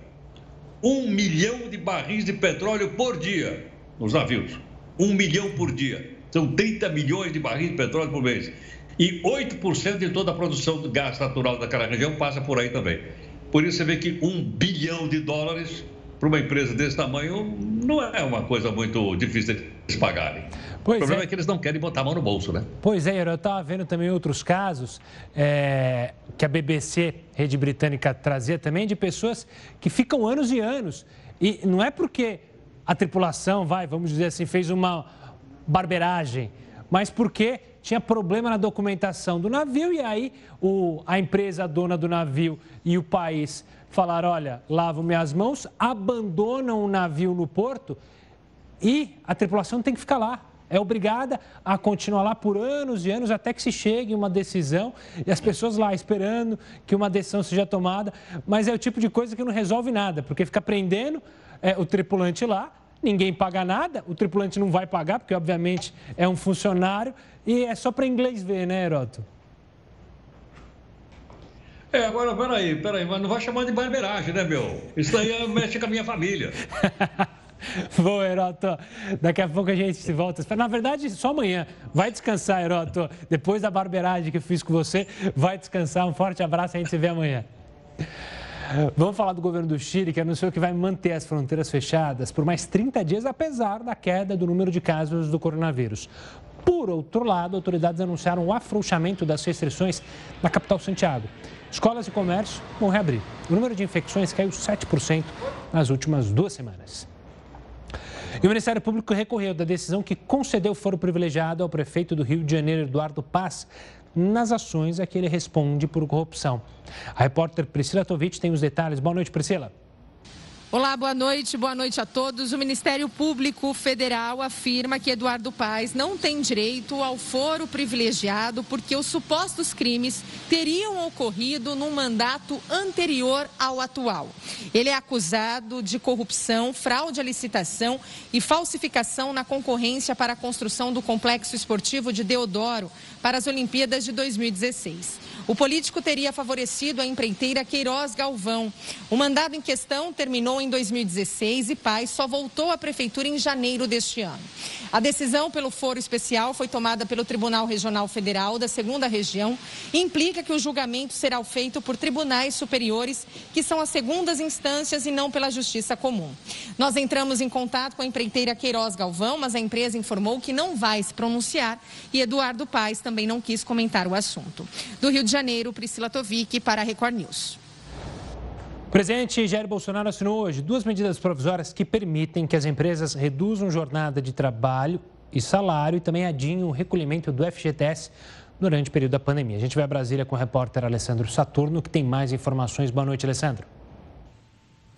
um milhão de barris de petróleo por dia nos navios. Um milhão por dia. São 30 milhões de barris de petróleo por mês. E 8% de toda a produção de gás natural daquela região passa por aí também. Por isso você vê que um bilhão de dólares para uma empresa desse tamanho não é uma coisa muito difícil de pagarem. Pois o problema é. é. que eles não querem botar a mão no bolso, né? Pois é, eu estava vendo também outros casos é, que a BBC, rede britânica, trazia também de pessoas que ficam anos e anos. E não é porque a tripulação, vai, vamos dizer assim, fez uma barberagem, mas porque tinha problema na documentação do navio e aí o, a empresa dona do navio e o país falaram: olha, lavam minhas mãos, abandonam o navio no porto e a tripulação tem que ficar lá. É obrigada a continuar lá por anos e anos até que se chegue uma decisão e as pessoas lá esperando que uma decisão seja tomada. Mas é o tipo de coisa que não resolve nada, porque fica prendendo é, o tripulante lá, ninguém paga nada, o tripulante não vai pagar, porque obviamente é um funcionário, e é só para inglês ver, né, Heroto? É, agora, peraí, peraí, mas não vai chamar de barbeiragem, né, meu? Isso aí mexe com a minha família. Bom, Heroto, daqui a pouco a gente se volta. Na verdade, só amanhã. Vai descansar, Heroto. Depois da barbeiragem que eu fiz com você, vai descansar. Um forte abraço, a gente se vê amanhã. Vamos falar do governo do Chile, que anunciou que vai manter as fronteiras fechadas por mais 30 dias, apesar da queda do número de casos do coronavírus. Por outro lado, autoridades anunciaram o afrouxamento das restrições na capital Santiago. Escolas e comércio vão reabrir. O número de infecções caiu 7% nas últimas duas semanas. E o Ministério Público recorreu da decisão que concedeu foro privilegiado ao prefeito do Rio de Janeiro, Eduardo Paz, nas ações a que ele responde por corrupção. A repórter Priscila Tovitch tem os detalhes. Boa noite, Priscila. Olá, boa noite, boa noite a todos. O Ministério Público Federal afirma que Eduardo Paes não tem direito ao foro privilegiado porque os supostos crimes teriam ocorrido num mandato anterior ao atual. Ele é acusado de corrupção, fraude à licitação e falsificação na concorrência para a construção do complexo esportivo de Deodoro para as Olimpíadas de 2016. O político teria favorecido a empreiteira Queiroz Galvão. O mandado em questão terminou em 2016 e Paz só voltou à prefeitura em janeiro deste ano. A decisão pelo foro especial foi tomada pelo Tribunal Regional Federal da Segunda Região e implica que o julgamento será feito por tribunais superiores, que são as segundas instâncias e não pela Justiça Comum. Nós entramos em contato com a empreiteira Queiroz Galvão, mas a empresa informou que não vai se pronunciar e Eduardo Paes também não quis comentar o assunto. Do Rio de Janeiro, Priscila Tovic para a Record News. presidente Jair Bolsonaro assinou hoje duas medidas provisórias que permitem que as empresas reduzam jornada de trabalho e salário e também adiem o recolhimento do FGTS durante o período da pandemia. A gente vai a Brasília com o repórter Alessandro Saturno, que tem mais informações. Boa noite, Alessandro.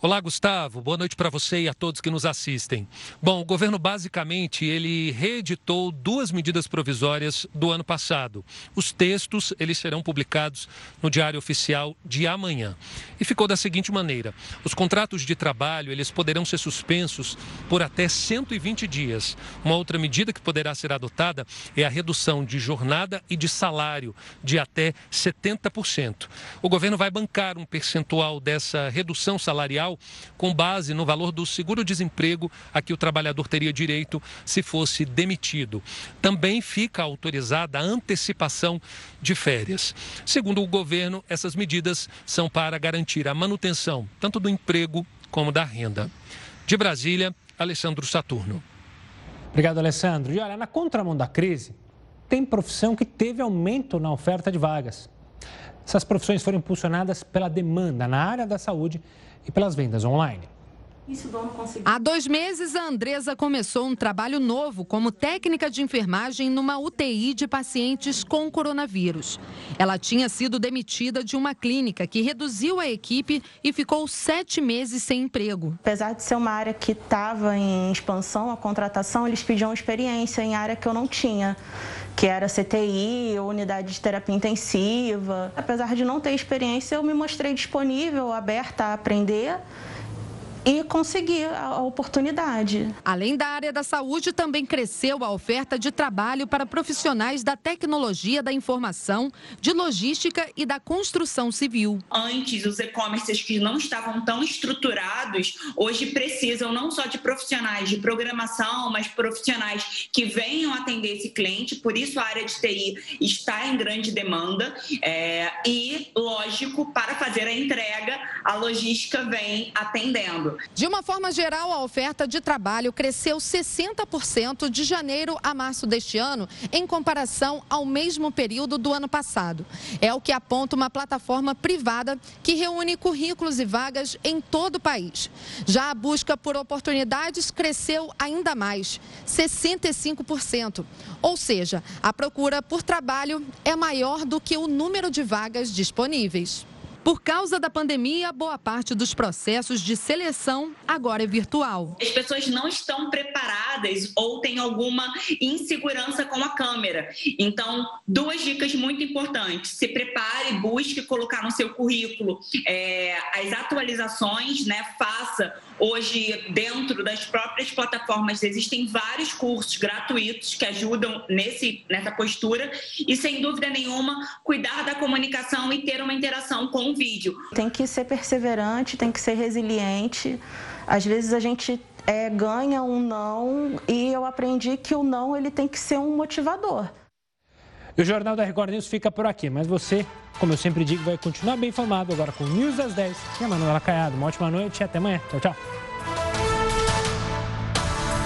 Olá, Gustavo. Boa noite para você e a todos que nos assistem. Bom, o governo basicamente ele reeditou duas medidas provisórias do ano passado. Os textos eles serão publicados no Diário Oficial de amanhã. E ficou da seguinte maneira: os contratos de trabalho eles poderão ser suspensos por até 120 dias. Uma outra medida que poderá ser adotada é a redução de jornada e de salário de até 70%. O governo vai bancar um percentual dessa redução salarial com base no valor do seguro-desemprego a que o trabalhador teria direito se fosse demitido. Também fica autorizada a antecipação de férias. Segundo o governo, essas medidas são para garantir a manutenção tanto do emprego como da renda. De Brasília, Alessandro Saturno. Obrigado, Alessandro. E olha, na contramão da crise, tem profissão que teve aumento na oferta de vagas. Essas profissões foram impulsionadas pela demanda na área da saúde e pelas vendas online. Há dois meses, a Andresa começou um trabalho novo como técnica de enfermagem numa UTI de pacientes com coronavírus. Ela tinha sido demitida de uma clínica que reduziu a equipe e ficou sete meses sem emprego. Apesar de ser uma área que estava em expansão, a contratação, eles pediam experiência em área que eu não tinha que era CTI, unidade de terapia intensiva. Apesar de não ter experiência, eu me mostrei disponível, aberta a aprender e conseguir a oportunidade. Além da área da saúde, também cresceu a oferta de trabalho para profissionais da tecnologia da informação, de logística e da construção civil. Antes, os e-commerces que não estavam tão estruturados, hoje precisam não só de profissionais de programação, mas profissionais que venham atender esse cliente. Por isso, a área de TI está em grande demanda. É, e, lógico, para fazer a entrega, a logística vem atendendo. De uma forma geral, a oferta de trabalho cresceu 60% de janeiro a março deste ano, em comparação ao mesmo período do ano passado. É o que aponta uma plataforma privada que reúne currículos e vagas em todo o país. Já a busca por oportunidades cresceu ainda mais, 65%. Ou seja, a procura por trabalho é maior do que o número de vagas disponíveis. Por causa da pandemia, boa parte dos processos de seleção agora é virtual. As pessoas não estão preparadas ou têm alguma insegurança com a câmera. Então, duas dicas muito importantes: se prepare, busque colocar no seu currículo é, as atualizações, né? Faça Hoje, dentro das próprias plataformas, existem vários cursos gratuitos que ajudam nesse, nessa postura e, sem dúvida nenhuma, cuidar da comunicação e ter uma interação com o vídeo. Tem que ser perseverante, tem que ser resiliente. Às vezes a gente é, ganha um não e eu aprendi que o não ele tem que ser um motivador. E o Jornal da Record News fica por aqui, mas você, como eu sempre digo, vai continuar bem informado agora com News das 10 e a Manuela Caiado. Uma ótima noite e até amanhã. Tchau, tchau.